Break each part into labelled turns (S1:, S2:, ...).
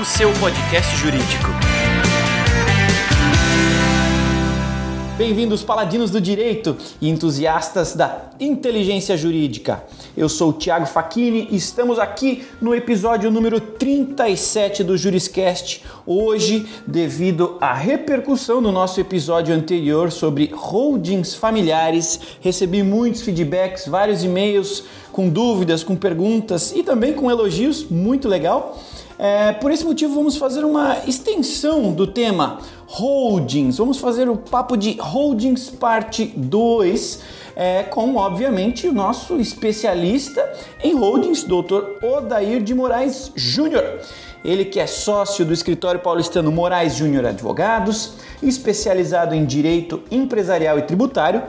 S1: O seu podcast jurídico. Bem-vindos, paladinos do direito e entusiastas da inteligência jurídica. Eu sou o Thiago Facchini e estamos aqui no episódio número 37 do Juriscast. Hoje, devido à repercussão do nosso episódio anterior sobre holdings familiares, recebi muitos feedbacks, vários e-mails com dúvidas, com perguntas e também com elogios, muito legal. É, por esse motivo, vamos fazer uma extensão do tema holdings. Vamos fazer o papo de holdings parte 2, é, com, obviamente, o nosso especialista em holdings, Dr. Odair de Moraes Júnior. Ele que é sócio do escritório paulistano Moraes Júnior Advogados, especializado em direito empresarial e tributário,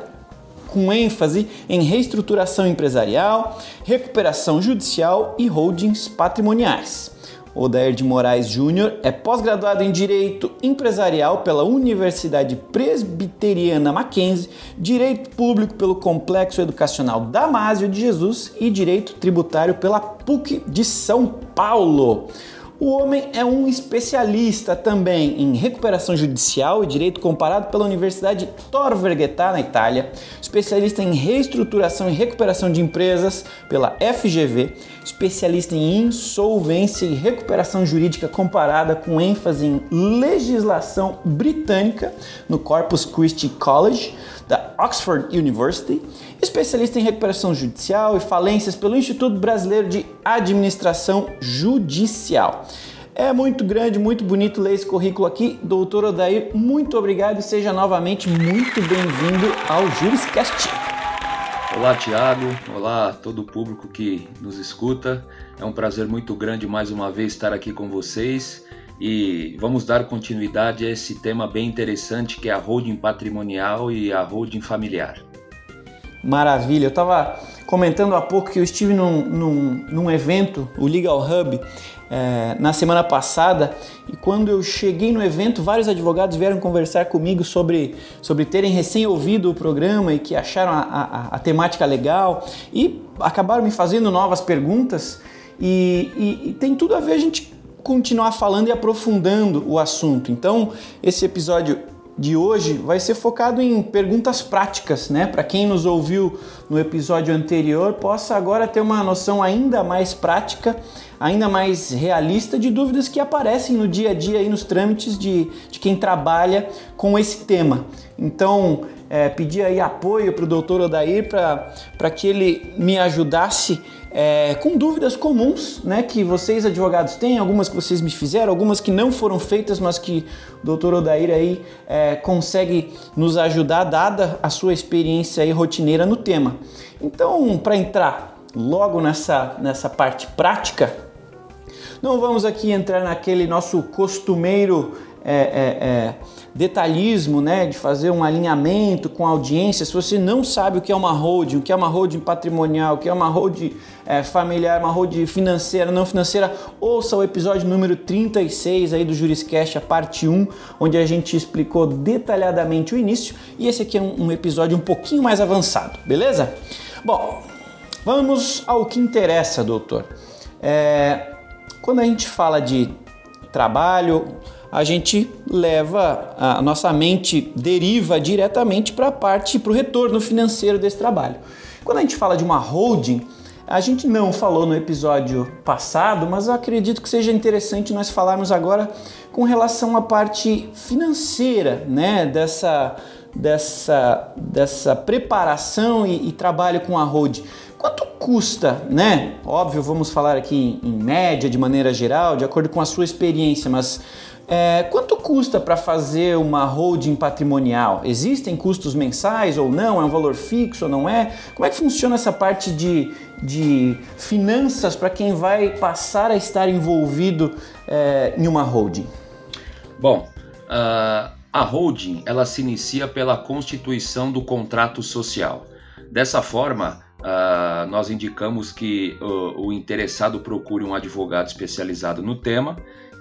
S1: com ênfase em reestruturação empresarial, recuperação judicial e holdings patrimoniais. Odair de Moraes Júnior é pós-graduado em Direito Empresarial pela Universidade Presbiteriana Mackenzie, Direito Público pelo Complexo Educacional Damásio de Jesus e Direito Tributário pela PUC de São Paulo. O homem é um especialista também em recuperação judicial e direito comparado pela Universidade Tor Verghetà, na Itália, especialista em reestruturação e recuperação de empresas pela FGV, especialista em insolvência e recuperação jurídica comparada com ênfase em legislação britânica no Corpus Christi College da Oxford University, especialista em recuperação judicial e falências pelo Instituto Brasileiro de Administração Judicial. É muito grande, muito bonito ler esse currículo aqui. Doutor Odair, muito obrigado e seja novamente muito bem-vindo ao Juriscast.
S2: Olá, Tiago. Olá todo o público que nos escuta. É um prazer muito grande mais uma vez estar aqui com vocês e vamos dar continuidade a esse tema bem interessante que é a holding patrimonial e a holding familiar.
S1: Maravilha, eu estava comentando há pouco que eu estive num, num, num evento, o Legal Hub, é, na semana passada e quando eu cheguei no evento, vários advogados vieram conversar comigo sobre, sobre terem recém ouvido o programa e que acharam a, a, a temática legal e acabaram me fazendo novas perguntas. E, e, e tem tudo a ver a gente continuar falando e aprofundando o assunto. Então, esse episódio de hoje vai ser focado em perguntas práticas, né? Para quem nos ouviu no episódio anterior, possa agora ter uma noção ainda mais prática, ainda mais realista de dúvidas que aparecem no dia a dia aí nos trâmites de, de quem trabalha com esse tema. Então, é, pedir aí apoio para o doutor Odair para que ele me ajudasse é, com dúvidas comuns né, que vocês advogados têm, algumas que vocês me fizeram, algumas que não foram feitas, mas que o doutor Odair aí é, consegue nos ajudar, dada a sua experiência aí rotineira no tema. Então, para entrar logo nessa, nessa parte prática, não vamos aqui entrar naquele nosso costumeiro é, é, é, detalhismo, né, de fazer um alinhamento com a audiência, se você não sabe o que é uma holding, o que é uma holding patrimonial, o que é uma holding é, familiar, uma holding financeira, não financeira, ouça o episódio número 36 aí do Juriscast, a parte 1, onde a gente explicou detalhadamente o início, e esse aqui é um, um episódio um pouquinho mais avançado, beleza? Bom, vamos ao que interessa, doutor. É, quando a gente fala de trabalho, a gente leva, a nossa mente deriva diretamente para a parte, para o retorno financeiro desse trabalho. Quando a gente fala de uma holding, a gente não falou no episódio passado, mas eu acredito que seja interessante nós falarmos agora com relação à parte financeira, né, dessa dessa dessa preparação e, e trabalho com a holding. Quanto custa, né? Óbvio, vamos falar aqui em média, de maneira geral, de acordo com a sua experiência, mas é, quanto custa para fazer uma holding patrimonial? Existem custos mensais ou não? É um valor fixo ou não é? Como é que funciona essa parte de, de finanças para quem vai passar a estar envolvido é, em uma holding?
S2: Bom, uh, a holding ela se inicia pela constituição do contrato social. Dessa forma, uh, nós indicamos que uh, o interessado procure um advogado especializado no tema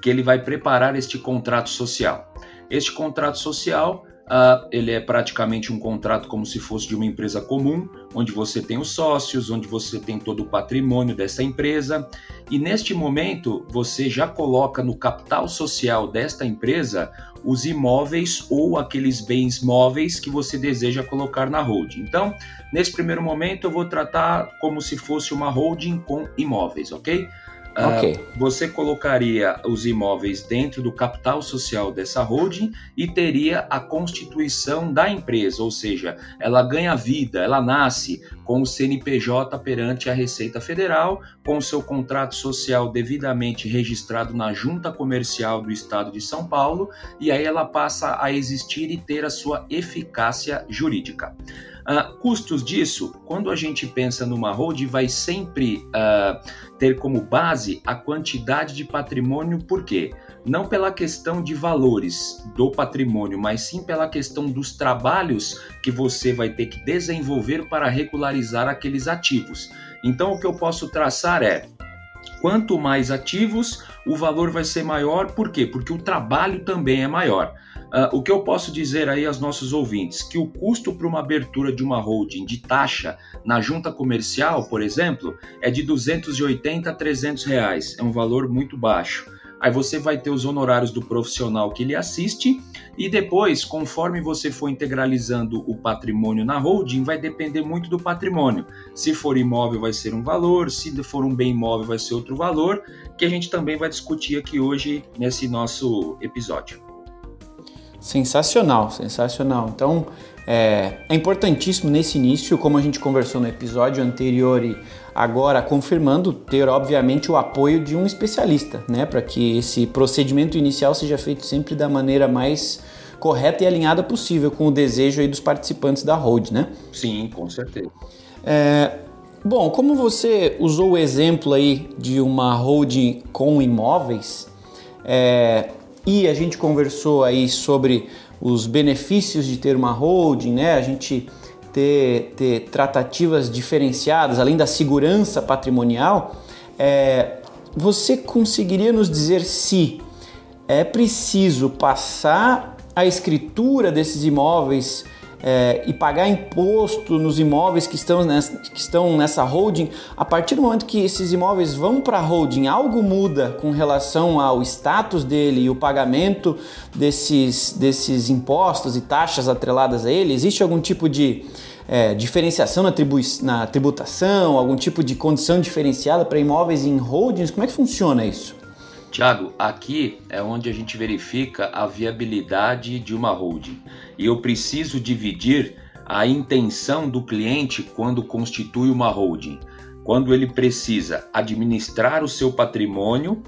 S2: que ele vai preparar este contrato social. Este contrato social Uh, ele é praticamente um contrato como se fosse de uma empresa comum, onde você tem os sócios, onde você tem todo o patrimônio dessa empresa, e neste momento você já coloca no capital social desta empresa os imóveis ou aqueles bens móveis que você deseja colocar na holding. Então, nesse primeiro momento, eu vou tratar como se fosse uma holding com imóveis, ok?
S1: Ah, okay.
S2: Uh, você colocaria os imóveis dentro do capital social dessa holding e teria a constituição da empresa, ou seja, ela ganha vida, ela nasce com o CNPJ perante a Receita Federal, com o seu contrato social devidamente registrado na Junta Comercial do Estado de São Paulo, e aí ela passa a existir e ter a sua eficácia jurídica. Uh, custos disso, quando a gente pensa numa hold, vai sempre uh, ter como base a quantidade de patrimônio, por quê? Não pela questão de valores do patrimônio, mas sim pela questão dos trabalhos que você vai ter que desenvolver para regularizar aqueles ativos. Então, o que eu posso traçar é quanto mais ativos, o valor vai ser maior, por quê? Porque o trabalho também é maior. Uh, o que eu posso dizer aí aos nossos ouvintes? Que o custo para uma abertura de uma holding de taxa na junta comercial, por exemplo, é de 280 a 300 reais. É um valor muito baixo. Aí você vai ter os honorários do profissional que lhe assiste e depois, conforme você for integralizando o patrimônio na holding, vai depender muito do patrimônio. Se for imóvel vai ser um valor, se for um bem imóvel vai ser outro valor, que a gente também vai discutir aqui hoje nesse nosso episódio.
S1: Sensacional, sensacional. Então é, é, importantíssimo nesse início, como a gente conversou no episódio anterior e agora confirmando, ter obviamente o apoio de um especialista, né, para que esse procedimento inicial seja feito sempre da maneira mais correta e alinhada possível com o desejo aí dos participantes da hold, né?
S2: Sim, com certeza.
S1: É, bom, como você usou o exemplo aí de uma holding com imóveis, é, e a gente conversou aí sobre os benefícios de ter uma holding, né? A gente ter, ter tratativas diferenciadas, além da segurança patrimonial. É, você conseguiria nos dizer se é preciso passar a escritura desses imóveis é, e pagar imposto nos imóveis que estão, nessa, que estão nessa holding, a partir do momento que esses imóveis vão para a holding, algo muda com relação ao status dele e o pagamento desses, desses impostos e taxas atreladas a ele? Existe algum tipo de é, diferenciação na, tribu na tributação, algum tipo de condição diferenciada para imóveis em holdings? Como é que funciona isso?
S2: Tiago, aqui é onde a gente verifica a viabilidade de uma holding. E eu preciso dividir a intenção do cliente quando constitui uma holding. Quando ele precisa administrar o seu patrimônio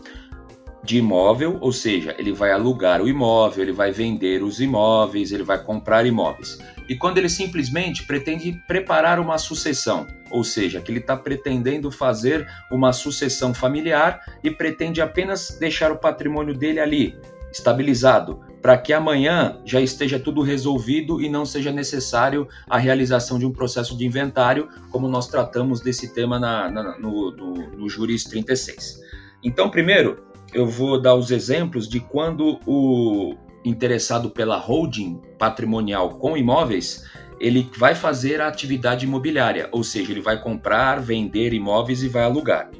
S2: de imóvel, ou seja, ele vai alugar o imóvel, ele vai vender os imóveis, ele vai comprar imóveis. E quando ele simplesmente pretende preparar uma sucessão, ou seja, que ele está pretendendo fazer uma sucessão familiar e pretende apenas deixar o patrimônio dele ali, estabilizado, para que amanhã já esteja tudo resolvido e não seja necessário a realização de um processo de inventário, como nós tratamos desse tema na, na, no, no, no Juris 36. Então, primeiro, eu vou dar os exemplos de quando o interessado pela holding patrimonial com imóveis, ele vai fazer a atividade imobiliária, ou seja, ele vai comprar, vender imóveis e vai alugar.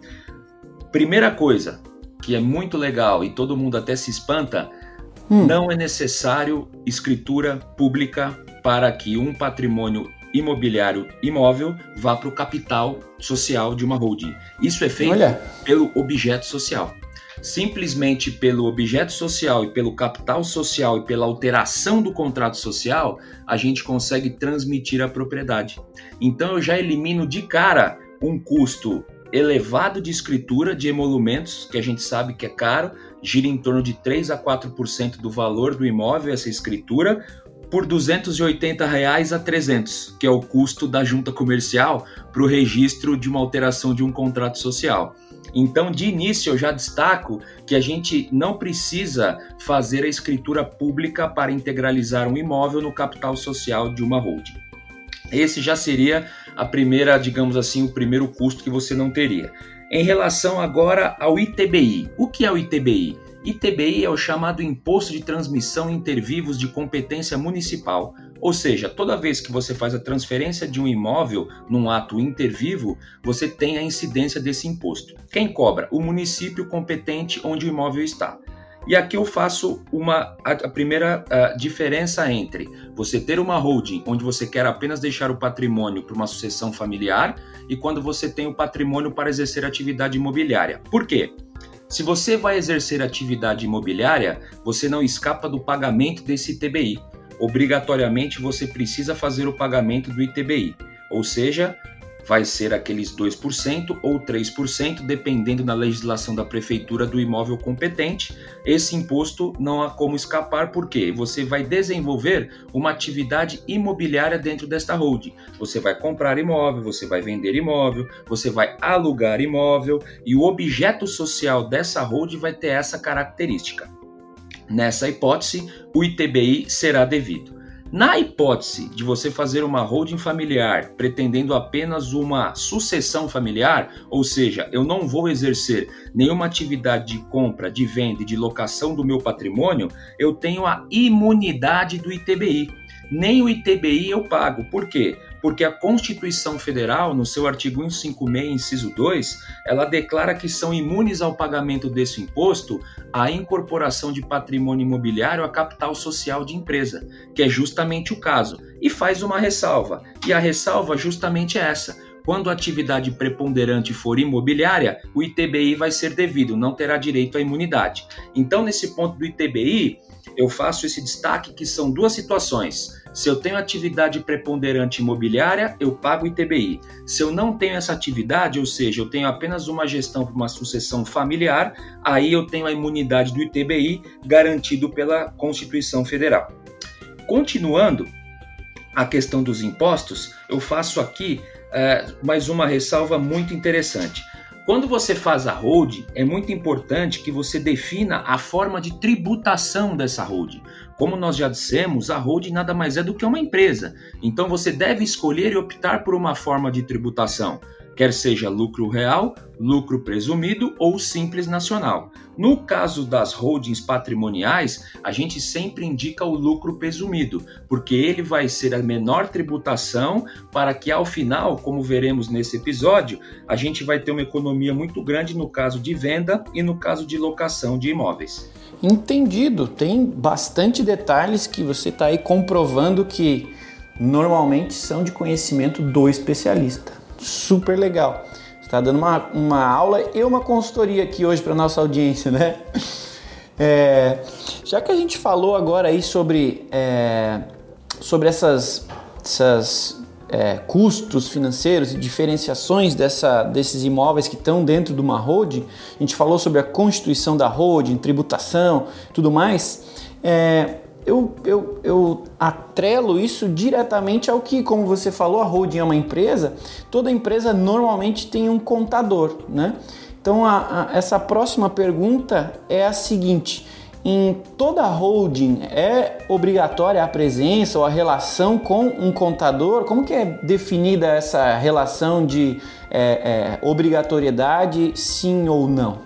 S2: Primeira coisa que é muito legal e todo mundo até se espanta, hum. não é necessário escritura pública para que um patrimônio imobiliário imóvel vá para o capital social de uma holding. Isso é feito Olha. pelo objeto social simplesmente pelo objeto social e pelo capital social e pela alteração do contrato social, a gente consegue transmitir a propriedade. Então eu já elimino de cara um custo elevado de escritura de emolumentos, que a gente sabe que é caro, gira em torno de 3 a 4% do valor do imóvel essa escritura, por 280 reais a 300, que é o custo da junta comercial para o registro de uma alteração de um contrato social. Então, de início, eu já destaco que a gente não precisa fazer a escritura pública para integralizar um imóvel no capital social de uma holding. Esse já seria a primeira, digamos assim, o primeiro custo que você não teria. Em relação agora ao ITBI, o que é o ITBI? ITBI é o chamado Imposto de Transmissão Intervivos de Competência Municipal, ou seja, toda vez que você faz a transferência de um imóvel num ato intervivo, você tem a incidência desse imposto. Quem cobra? O município competente onde o imóvel está. E aqui eu faço uma a, primeira a diferença entre você ter uma holding onde você quer apenas deixar o patrimônio para uma sucessão familiar e quando você tem o patrimônio para exercer atividade imobiliária. Por quê? Se você vai exercer atividade imobiliária, você não escapa do pagamento desse ITBI. Obrigatoriamente você precisa fazer o pagamento do ITBI, ou seja, vai ser aqueles 2% ou 3%, dependendo da legislação da prefeitura do imóvel competente. Esse imposto não há como escapar, porque você vai desenvolver uma atividade imobiliária dentro desta holding. Você vai comprar imóvel, você vai vender imóvel, você vai alugar imóvel e o objeto social dessa holding vai ter essa característica. Nessa hipótese, o ITBI será devido. Na hipótese de você fazer uma holding familiar pretendendo apenas uma sucessão familiar, ou seja, eu não vou exercer nenhuma atividade de compra, de venda e de locação do meu patrimônio, eu tenho a imunidade do ITBI. Nem o ITBI eu pago. Por quê? Porque a Constituição Federal, no seu artigo 156, inciso 2, ela declara que são imunes ao pagamento desse imposto a incorporação de patrimônio imobiliário a capital social de empresa, que é justamente o caso, e faz uma ressalva. E a ressalva justamente é essa. Quando a atividade preponderante for imobiliária, o ITBI vai ser devido, não terá direito à imunidade. Então, nesse ponto do ITBI, eu faço esse destaque que são duas situações. Se eu tenho atividade preponderante imobiliária, eu pago ITBI. Se eu não tenho essa atividade, ou seja, eu tenho apenas uma gestão para uma sucessão familiar, aí eu tenho a imunidade do ITBI garantido pela Constituição Federal. Continuando a questão dos impostos, eu faço aqui é, mais uma ressalva muito interessante. Quando você faz a holding, é muito importante que você defina a forma de tributação dessa holding. Como nós já dissemos, a holding nada mais é do que uma empresa. Então você deve escolher e optar por uma forma de tributação quer seja lucro real, lucro presumido ou simples nacional. No caso das holdings patrimoniais, a gente sempre indica o lucro presumido, porque ele vai ser a menor tributação para que ao final, como veremos nesse episódio, a gente vai ter uma economia muito grande no caso de venda e no caso de locação de imóveis.
S1: Entendido, tem bastante detalhes que você está aí comprovando que normalmente são de conhecimento do especialista super legal. Está dando uma, uma aula e uma consultoria aqui hoje para nossa audiência, né? É, já que a gente falou agora aí sobre, é, sobre essas, essas é, custos financeiros e diferenciações dessa, desses imóveis que estão dentro de uma holding, a gente falou sobre a constituição da holding, tributação, tudo mais. É, eu, eu, eu atrelo isso diretamente ao que, como você falou, a holding é uma empresa, toda empresa normalmente tem um contador, né? Então, a, a, essa próxima pergunta é a seguinte: em toda holding é obrigatória a presença ou a relação com um contador? Como que é definida essa relação de é, é, obrigatoriedade, sim ou não?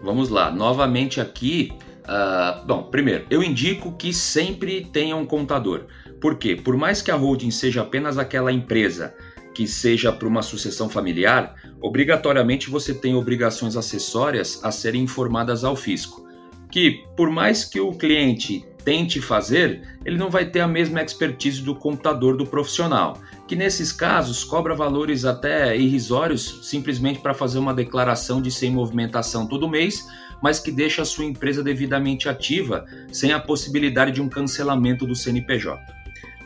S2: Vamos lá, novamente aqui Uh, bom, primeiro, eu indico que sempre tenha um contador. Por quê? Por mais que a holding seja apenas aquela empresa que seja para uma sucessão familiar, obrigatoriamente você tem obrigações acessórias a serem informadas ao fisco. Que, por mais que o cliente tente fazer, ele não vai ter a mesma expertise do computador do profissional, que nesses casos cobra valores até irrisórios simplesmente para fazer uma declaração de sem movimentação todo mês, mas que deixa a sua empresa devidamente ativa sem a possibilidade de um cancelamento do CNPJ.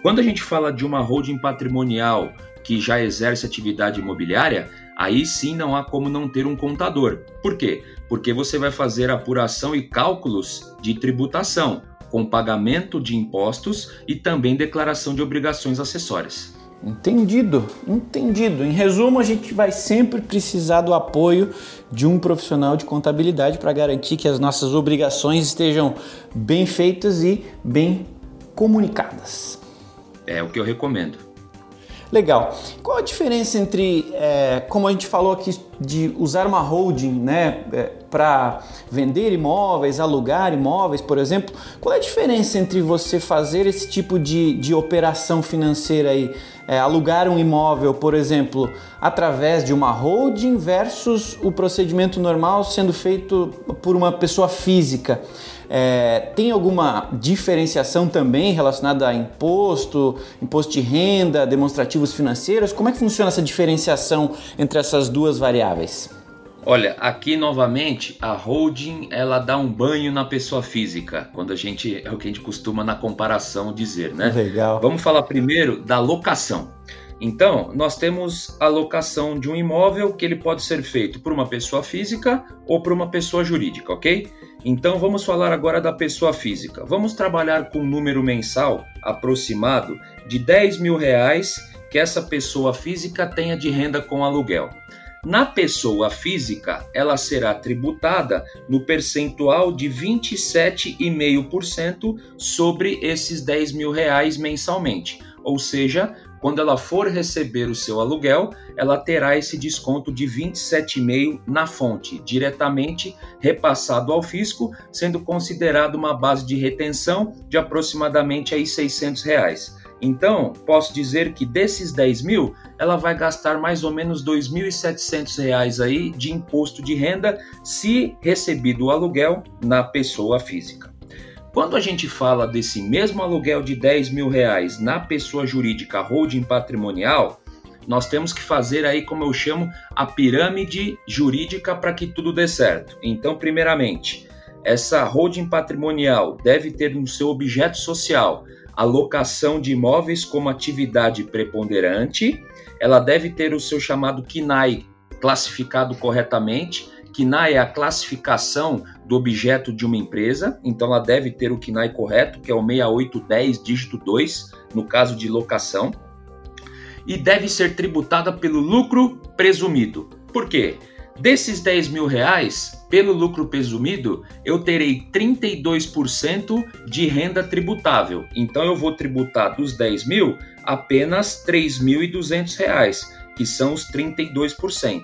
S2: Quando a gente fala de uma holding patrimonial que já exerce atividade imobiliária, aí sim não há como não ter um contador. Por quê? Porque você vai fazer apuração e cálculos de tributação, com pagamento de impostos e também declaração de obrigações acessórias.
S1: Entendido, entendido. Em resumo, a gente vai sempre precisar do apoio de um profissional de contabilidade para garantir que as nossas obrigações estejam bem feitas e bem comunicadas.
S2: É o que eu recomendo.
S1: Legal. Qual a diferença entre, é, como a gente falou aqui de usar uma holding né, é, para vender imóveis, alugar imóveis, por exemplo, qual é a diferença entre você fazer esse tipo de, de operação financeira aí? É, alugar um imóvel, por exemplo, através de uma holding versus o procedimento normal sendo feito por uma pessoa física. É, tem alguma diferenciação também relacionada a imposto, imposto de renda, demonstrativos financeiros? Como é que funciona essa diferenciação entre essas duas variáveis?
S2: Olha, aqui novamente a holding ela dá um banho na pessoa física, quando a gente é o que a gente costuma na comparação dizer, né?
S1: Legal.
S2: Vamos falar primeiro da locação. Então, nós temos a locação de um imóvel que ele pode ser feito por uma pessoa física ou por uma pessoa jurídica, ok? Então vamos falar agora da pessoa física. Vamos trabalhar com um número mensal aproximado de 10 mil reais que essa pessoa física tenha de renda com aluguel. Na pessoa física, ela será tributada no percentual de 27,5% sobre esses 10 mil reais mensalmente. Ou seja, quando ela for receber o seu aluguel, ela terá esse desconto de 27,5 na fonte, diretamente repassado ao fisco, sendo considerado uma base de retenção de aproximadamente aí 600 reais. Então, posso dizer que desses 10 mil, ela vai gastar mais ou menos R$ 2.700 aí de imposto de renda se recebido o aluguel na pessoa física. Quando a gente fala desse mesmo aluguel de 10 mil reais na pessoa jurídica holding patrimonial, nós temos que fazer aí, como eu chamo, a pirâmide jurídica para que tudo dê certo. Então, primeiramente, essa holding patrimonial deve ter no seu objeto social a locação de imóveis como atividade preponderante, ela deve ter o seu chamado KINAI classificado corretamente, KNAI é a classificação do objeto de uma empresa, então ela deve ter o KNAI correto, que é o 6810 dígito 2, no caso de locação, e deve ser tributada pelo lucro presumido. Por quê? Desses 10 mil reais, pelo lucro presumido, eu terei 32% de renda tributável. Então eu vou tributar dos 10 mil apenas 3.200 reais, que são os 32%.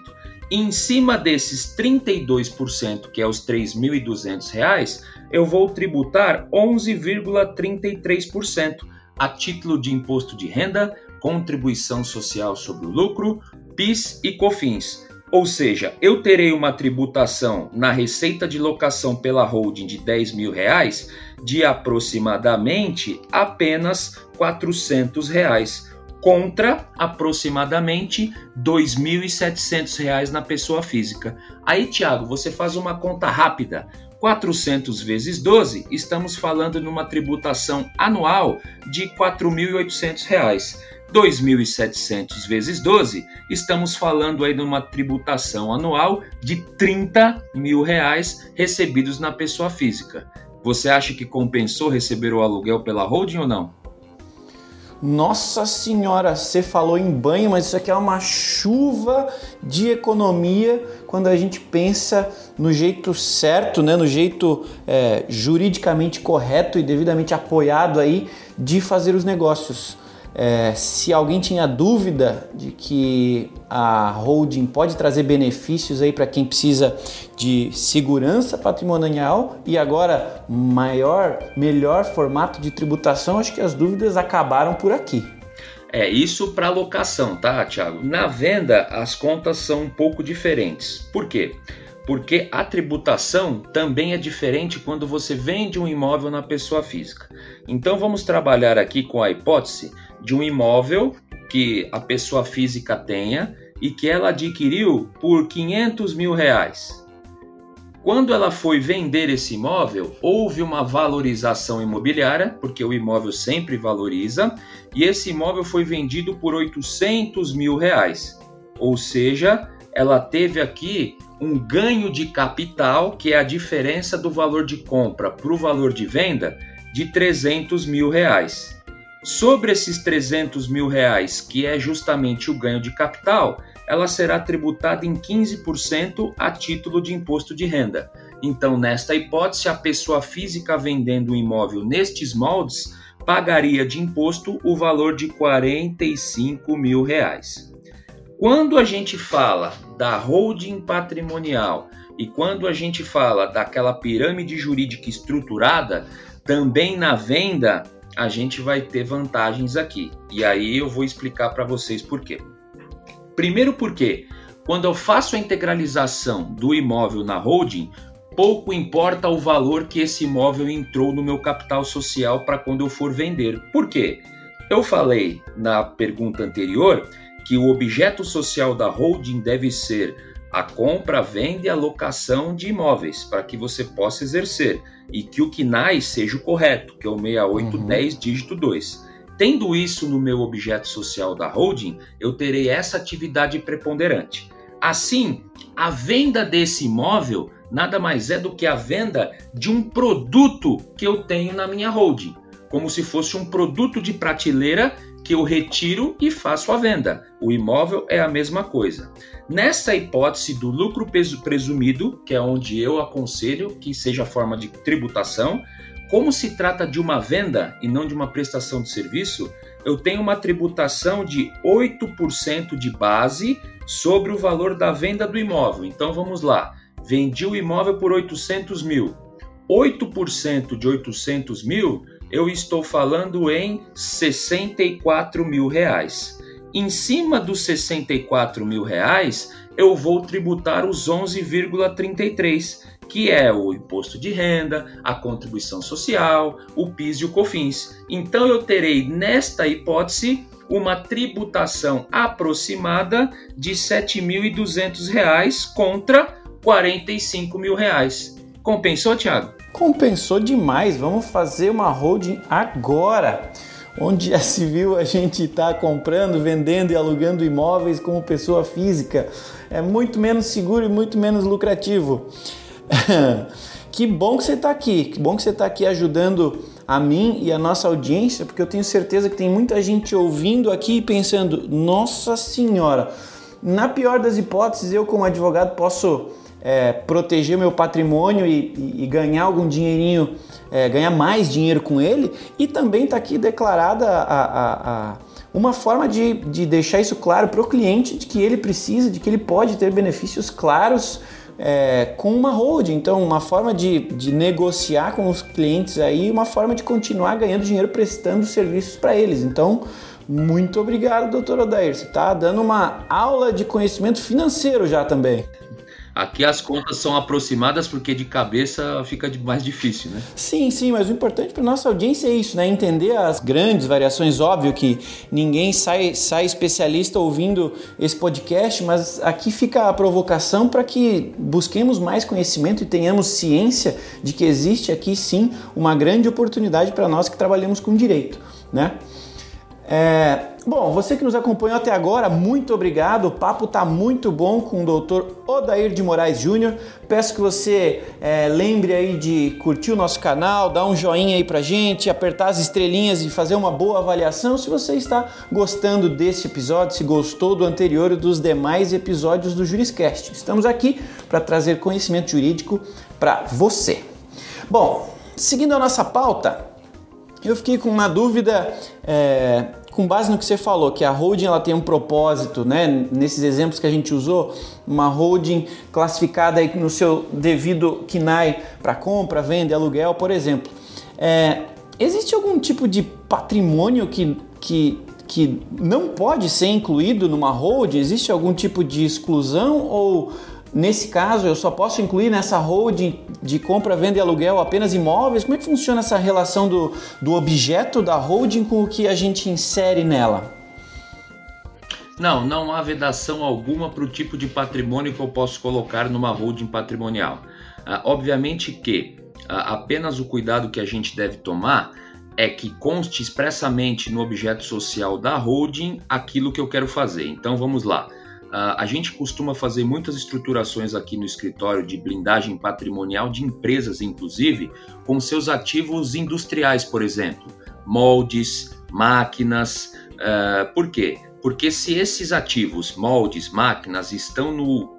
S2: Em cima desses 32%, que é os R$ 3.200, eu vou tributar 11,33% a título de imposto de renda, contribuição social sobre o lucro, PIS e COFINS. Ou seja, eu terei uma tributação na receita de locação pela holding de 10 mil reais de aproximadamente apenas 400 reais contra aproximadamente R$ 2.700 na pessoa física. Aí, Tiago, você faz uma conta rápida. 400 vezes 12, estamos falando numa tributação anual de R$ 4.800. 2.700 vezes 12, estamos falando aí de uma tributação anual de 30 mil reais recebidos na pessoa física. Você acha que compensou receber o aluguel pela holding ou não?
S1: Nossa senhora, você falou em banho, mas isso aqui é uma chuva de economia quando a gente pensa no jeito certo, né, no jeito é, juridicamente correto e devidamente apoiado aí de fazer os negócios. É, se alguém tinha dúvida de que a holding pode trazer benefícios aí para quem precisa de segurança patrimonial e agora maior, melhor formato de tributação, acho que as dúvidas acabaram por aqui.
S2: É isso para locação, tá, Thiago? Na venda as contas são um pouco diferentes. Por quê? Porque a tributação também é diferente quando você vende um imóvel na pessoa física. Então vamos trabalhar aqui com a hipótese de um imóvel que a pessoa física tenha e que ela adquiriu por 500 mil reais. Quando ela foi vender esse imóvel, houve uma valorização imobiliária, porque o imóvel sempre valoriza, e esse imóvel foi vendido por 800 mil reais. Ou seja, ela teve aqui um ganho de capital, que é a diferença do valor de compra para o valor de venda, de 300 mil reais. Sobre esses 300 mil reais, que é justamente o ganho de capital, ela será tributada em 15% a título de imposto de renda. Então, nesta hipótese, a pessoa física vendendo o imóvel nestes moldes pagaria de imposto o valor de 45 mil reais. Quando a gente fala da holding patrimonial e quando a gente fala daquela pirâmide jurídica estruturada, também na venda a gente vai ter vantagens aqui. E aí eu vou explicar para vocês por quê. Primeiro porque quando eu faço a integralização do imóvel na holding, pouco importa o valor que esse imóvel entrou no meu capital social para quando eu for vender. Por quê? Eu falei na pergunta anterior que o objeto social da holding deve ser a compra, venda e alocação de imóveis para que você possa exercer e que o KNAI seja o correto, que é o 6810 uhum. dígito 2. Tendo isso no meu objeto social da holding, eu terei essa atividade preponderante. Assim, a venda desse imóvel nada mais é do que a venda de um produto que eu tenho na minha holding, como se fosse um produto de prateleira que eu retiro e faço a venda. O imóvel é a mesma coisa. Nessa hipótese do lucro presumido, que é onde eu aconselho que seja a forma de tributação, como se trata de uma venda e não de uma prestação de serviço, eu tenho uma tributação de 8% de base sobre o valor da venda do imóvel. Então vamos lá. Vendi o imóvel por 800 mil. 8% de 800 mil, eu estou falando em 64 mil reais. Em cima dos 64 mil reais, eu vou tributar os 11,33 que é o imposto de renda, a contribuição social, o PIS e o COFINS. Então eu terei nesta hipótese uma tributação aproximada de R$ 7.200 contra 45 mil reais. Compensou, Thiago?
S1: Compensou demais. Vamos fazer uma holding agora. Onde se viu a gente está comprando, vendendo e alugando imóveis como pessoa física. É muito menos seguro e muito menos lucrativo. que bom que você está aqui, que bom que você está aqui ajudando a mim e a nossa audiência, porque eu tenho certeza que tem muita gente ouvindo aqui e pensando: Nossa Senhora, na pior das hipóteses, eu, como advogado, posso é, proteger meu patrimônio e, e, ganhar algum dinheirinho, é, ganhar mais dinheiro com ele, e também está aqui declarada a, a, a uma forma de, de deixar isso claro para o cliente de que ele precisa, de que ele pode ter benefícios claros é, com uma holding. Então, uma forma de, de negociar com os clientes aí, uma forma de continuar ganhando dinheiro prestando serviços para eles. Então, muito obrigado, doutor Odair. Você está dando uma aula de conhecimento financeiro já também.
S2: Aqui as contas são aproximadas porque de cabeça fica mais difícil, né?
S1: Sim, sim, mas o importante para nossa audiência é isso, né? Entender as grandes variações. Óbvio que ninguém sai, sai especialista ouvindo esse podcast, mas aqui fica a provocação para que busquemos mais conhecimento e tenhamos ciência de que existe aqui sim uma grande oportunidade para nós que trabalhamos com direito, né? É, bom, você que nos acompanhou até agora, muito obrigado. O papo está muito bom com o Dr. Odair de Moraes Júnior. Peço que você é, lembre aí de curtir o nosso canal, dar um joinha aí pra gente, apertar as estrelinhas e fazer uma boa avaliação se você está gostando desse episódio, se gostou do anterior e dos demais episódios do Juriscast. Estamos aqui para trazer conhecimento jurídico para você. Bom, seguindo a nossa pauta, eu fiquei com uma dúvida é, com base no que você falou, que a holding ela tem um propósito, né? Nesses exemplos que a gente usou, uma holding classificada aí no seu devido KNAI para compra, venda aluguel, por exemplo. É, existe algum tipo de patrimônio que, que, que não pode ser incluído numa holding? Existe algum tipo de exclusão ou Nesse caso, eu só posso incluir nessa holding de compra, venda e aluguel apenas imóveis? Como é que funciona essa relação do, do objeto da holding com o que a gente insere nela?
S2: Não, não há vedação alguma para o tipo de patrimônio que eu posso colocar numa holding patrimonial. Ah, obviamente que ah, apenas o cuidado que a gente deve tomar é que conste expressamente no objeto social da holding aquilo que eu quero fazer. Então vamos lá. Uh, a gente costuma fazer muitas estruturações aqui no escritório de blindagem patrimonial de empresas, inclusive, com seus ativos industriais, por exemplo, moldes, máquinas. Uh, por quê? Porque se esses ativos, moldes, máquinas, estão no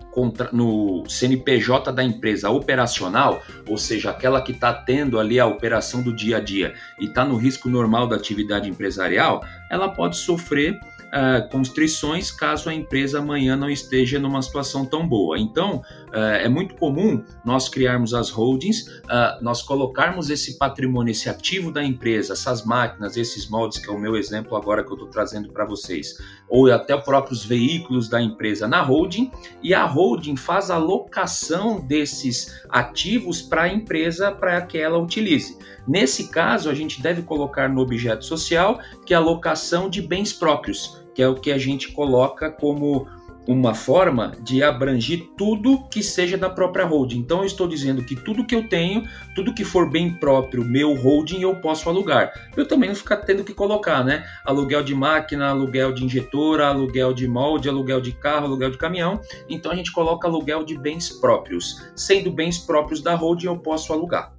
S2: no CNPJ da empresa operacional, ou seja, aquela que está tendo ali a operação do dia a dia e está no risco normal da atividade empresarial, ela pode sofrer uh, constrições caso a empresa amanhã não esteja numa situação tão boa. Então, uh, é muito comum nós criarmos as holdings, uh, nós colocarmos esse patrimônio, esse ativo da empresa, essas máquinas, esses moldes, que é o meu exemplo agora que eu estou trazendo para vocês, ou até próprios veículos da empresa na holding, e a holding faz a locação desses ativos para a empresa para que ela utilize. Nesse caso, a gente deve colocar no objeto social que é a locação de bens próprios, que é o que a gente coloca como uma forma de abranger tudo que seja da própria holding. Então eu estou dizendo que tudo que eu tenho, tudo que for bem próprio meu holding, eu posso alugar. Eu também não ficar tendo que colocar, né? Aluguel de máquina, aluguel de injetora, aluguel de molde, aluguel de carro, aluguel de caminhão. Então a gente coloca aluguel de bens próprios. Sendo bens próprios da holding, eu posso alugar.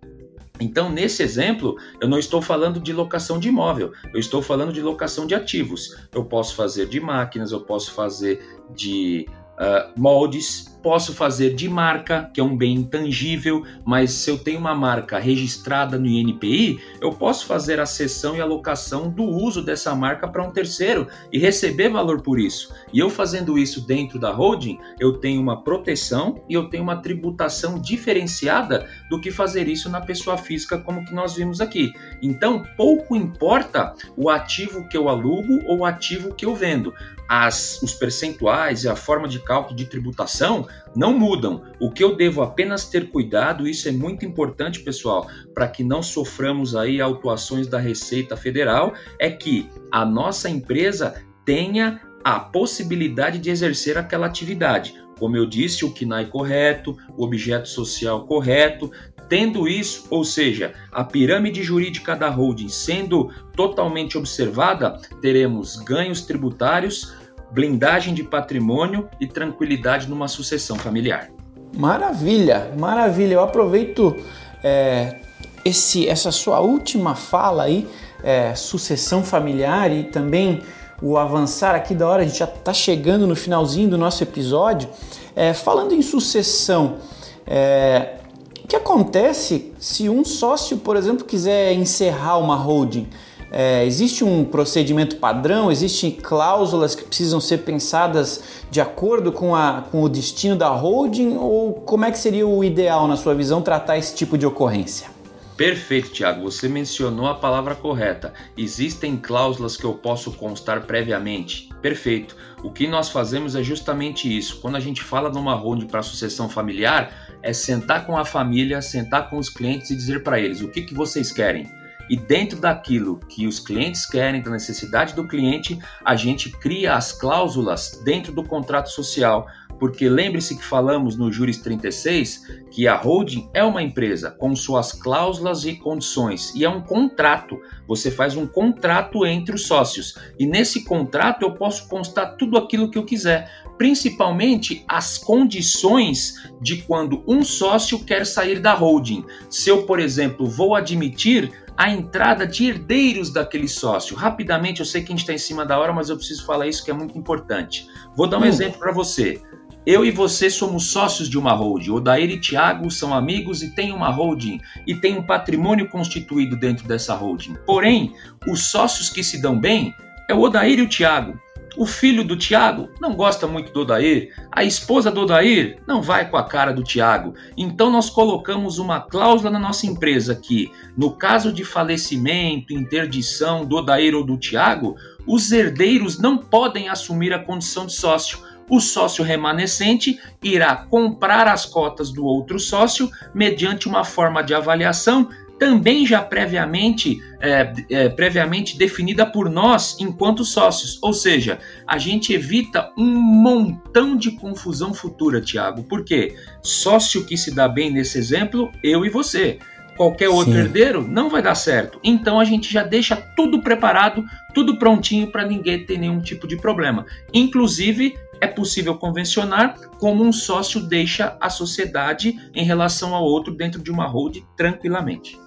S2: Então, nesse exemplo, eu não estou falando de locação de imóvel, eu estou falando de locação de ativos. Eu posso fazer de máquinas, eu posso fazer de uh, moldes, posso fazer de marca, que é um bem intangível, mas se eu tenho uma marca registrada no INPI, eu posso fazer a cessão e alocação do uso dessa marca para um terceiro e receber valor por isso. E eu fazendo isso dentro da holding, eu tenho uma proteção e eu tenho uma tributação diferenciada do que fazer isso na pessoa física, como que nós vimos aqui. Então, pouco importa o ativo que eu alugo ou o ativo que eu vendo. As, os percentuais e a forma de cálculo de tributação não mudam. O que eu devo apenas ter cuidado, isso é muito importante, pessoal, para que não soframos aí autuações da Receita Federal, é que a nossa empresa tenha a possibilidade de exercer aquela atividade. Como eu disse, o KNAI correto, o objeto social correto, Tendo isso, ou seja, a pirâmide jurídica da holding sendo totalmente observada, teremos ganhos tributários, blindagem de patrimônio e tranquilidade numa sucessão familiar.
S1: Maravilha, maravilha. Eu aproveito é, esse, essa sua última fala aí, é, sucessão familiar e também o avançar aqui da hora, a gente já está chegando no finalzinho do nosso episódio. É, falando em sucessão, é, o que acontece se um sócio, por exemplo, quiser encerrar uma holding? É, existe um procedimento padrão? Existem cláusulas que precisam ser pensadas de acordo com, a, com o destino da holding? Ou como é que seria o ideal, na sua visão, tratar esse tipo de ocorrência?
S2: Perfeito, Tiago. Você mencionou a palavra correta. Existem cláusulas que eu posso constar previamente. Perfeito. O que nós fazemos é justamente isso. Quando a gente fala numa holding para sucessão familiar, é sentar com a família, sentar com os clientes e dizer para eles o que, que vocês querem e dentro daquilo que os clientes querem, da necessidade do cliente, a gente cria as cláusulas dentro do contrato social. Porque lembre-se que falamos no Juris 36 que a holding é uma empresa com suas cláusulas e condições e é um contrato. Você faz um contrato entre os sócios e nesse contrato eu posso constar tudo aquilo que eu quiser, principalmente as condições de quando um sócio quer sair da holding. Se eu, por exemplo, vou admitir a entrada de herdeiros daquele sócio. Rapidamente, eu sei que a gente está em cima da hora, mas eu preciso falar isso que é muito importante. Vou dar um hum. exemplo para você. Eu e você somos sócios de uma holding. Odair e Tiago são amigos e têm uma holding e tem um patrimônio constituído dentro dessa holding. Porém, os sócios que se dão bem é o Odair e o Tiago. O filho do Tiago não gosta muito do Odair, a esposa do Odair não vai com a cara do Tiago. Então nós colocamos uma cláusula na nossa empresa que, no caso de falecimento, interdição do Odair ou do Tiago, os herdeiros não podem assumir a condição de sócio. O sócio remanescente irá comprar as cotas do outro sócio mediante uma forma de avaliação também já previamente, é, é, previamente definida por nós enquanto sócios. Ou seja, a gente evita um montão de confusão futura, Tiago. Por quê? Sócio que se dá bem nesse exemplo, eu e você. Qualquer outro Sim. herdeiro não vai dar certo. Então a gente já deixa tudo preparado, tudo prontinho para ninguém ter nenhum tipo de problema. Inclusive, é possível convencionar como um sócio deixa a sociedade em relação ao outro dentro de uma hold tranquilamente.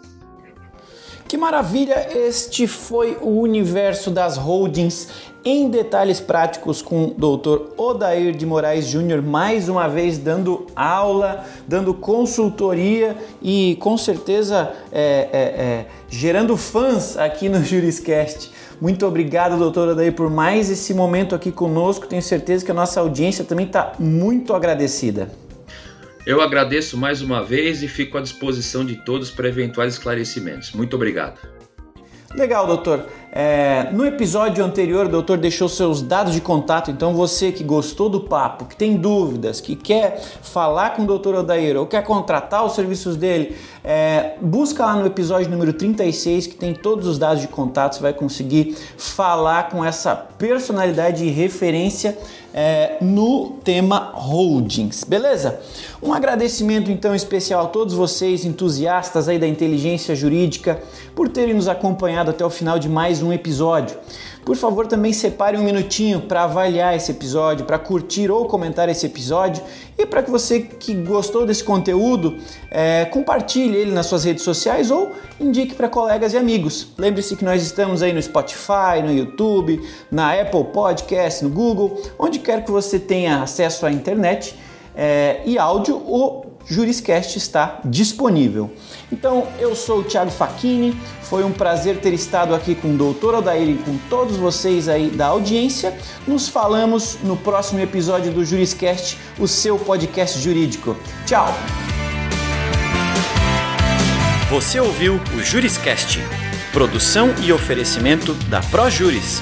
S1: Que maravilha! Este foi o universo das holdings em detalhes práticos com o Dr. Odair de Moraes Júnior, mais uma vez dando aula, dando consultoria e com certeza é, é, é, gerando fãs aqui no Juriscast. Muito obrigado, doutor Odair, por mais esse momento aqui conosco. Tenho certeza que a nossa audiência também está muito agradecida.
S2: Eu agradeço mais uma vez e fico à disposição de todos para eventuais esclarecimentos. Muito obrigado.
S1: Legal, doutor. É, no episódio anterior, o doutor deixou seus dados de contato, então você que gostou do papo, que tem dúvidas, que quer falar com o doutor Odair ou quer contratar os serviços dele, é, busca lá no episódio número 36 que tem todos os dados de contato, você vai conseguir falar com essa personalidade e referência é, no tema holdings, beleza? Um agradecimento então especial a todos vocês, entusiastas aí da inteligência jurídica, por terem nos acompanhado até o final de mais um episódio. Por favor, também separe um minutinho para avaliar esse episódio, para curtir ou comentar esse episódio e para que você que gostou desse conteúdo é, compartilhe ele nas suas redes sociais ou indique para colegas e amigos. Lembre-se que nós estamos aí no Spotify, no YouTube, na Apple Podcast, no Google, onde quer que você tenha acesso à internet é, e áudio, o Juriscast está disponível. Então, eu sou o Thiago Facchini, foi um prazer ter estado aqui com o Doutor Odair e com todos vocês aí da audiência. Nos falamos no próximo episódio do Juriscast, o seu podcast jurídico. Tchau!
S3: Você ouviu o Juriscast, produção e oferecimento da ProJuris